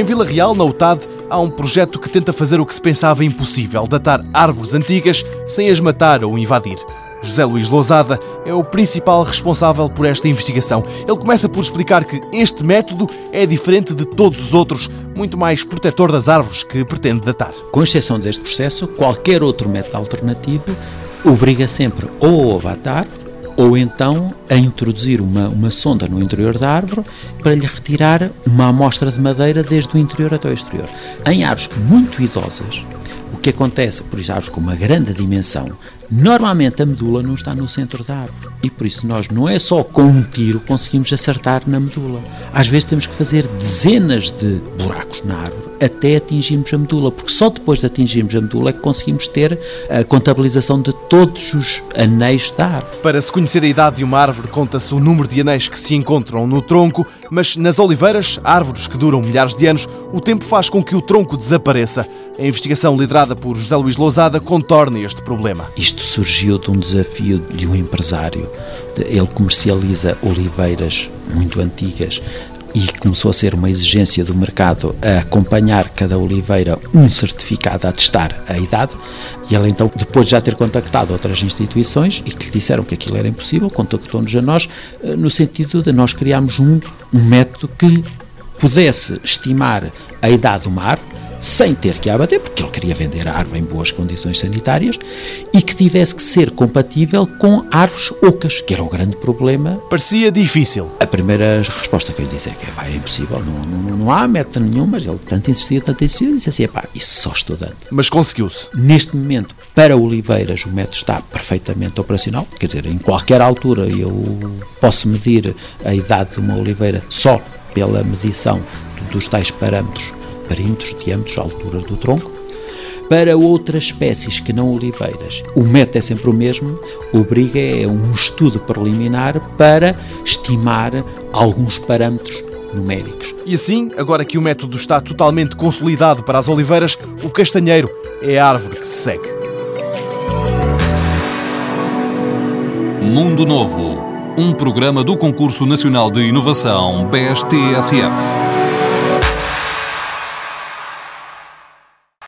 Em Vila Real, na UTAD, há um projeto que tenta fazer o que se pensava impossível: datar árvores antigas sem as matar ou invadir. José Luís Lousada é o principal responsável por esta investigação. Ele começa por explicar que este método é diferente de todos os outros, muito mais protetor das árvores que pretende datar. Com exceção deste processo, qualquer outro método alternativo obriga sempre ou a datar ou então a introduzir uma, uma sonda no interior da árvore para lhe retirar uma amostra de madeira desde o interior até o exterior. Em árvores muito idosas, o que acontece, por isso, árvores com uma grande dimensão, Normalmente a medula não está no centro da árvore e por isso nós não é só com um tiro conseguimos acertar na medula. Às vezes temos que fazer dezenas de buracos na árvore até atingirmos a medula, porque só depois de atingirmos a medula é que conseguimos ter a contabilização de todos os anéis da árvore. Para se conhecer a idade de uma árvore, conta-se o número de anéis que se encontram no tronco, mas nas oliveiras, árvores que duram milhares de anos, o tempo faz com que o tronco desapareça. A investigação liderada por José Luís Lousada contorna este problema. Isto surgiu de um desafio de um empresário. Ele comercializa oliveiras muito antigas e começou a ser uma exigência do mercado a acompanhar cada oliveira um certificado a testar a idade. E ele então, depois de já ter contactado outras instituições e que lhe disseram que aquilo era impossível, contactou-nos a nós eh, no sentido de nós criarmos um, um método que pudesse estimar a idade do mar sem ter que abater, porque ele queria vender a árvore em boas condições sanitárias e que tivesse que ser compatível com árvores ocas, que era o grande problema. Parecia difícil. A primeira resposta que eu lhe disse é que é impossível, não, não, não há método nenhum, mas ele tanto insistia, tanto insistia, e disse assim, pá, isso só estudando. Mas conseguiu-se. Neste momento, para oliveiras, o método está perfeitamente operacional, quer dizer, em qualquer altura eu posso medir a idade de uma oliveira só pela medição dos tais parâmetros perímetros, diâmetros, alturas do tronco. Para outras espécies que não oliveiras, o método é sempre o mesmo, obriga é um estudo preliminar para estimar alguns parâmetros numéricos. E assim, agora que o método está totalmente consolidado para as oliveiras, o castanheiro é a árvore que se segue. Mundo Novo, um programa do Concurso Nacional de Inovação BSTSF.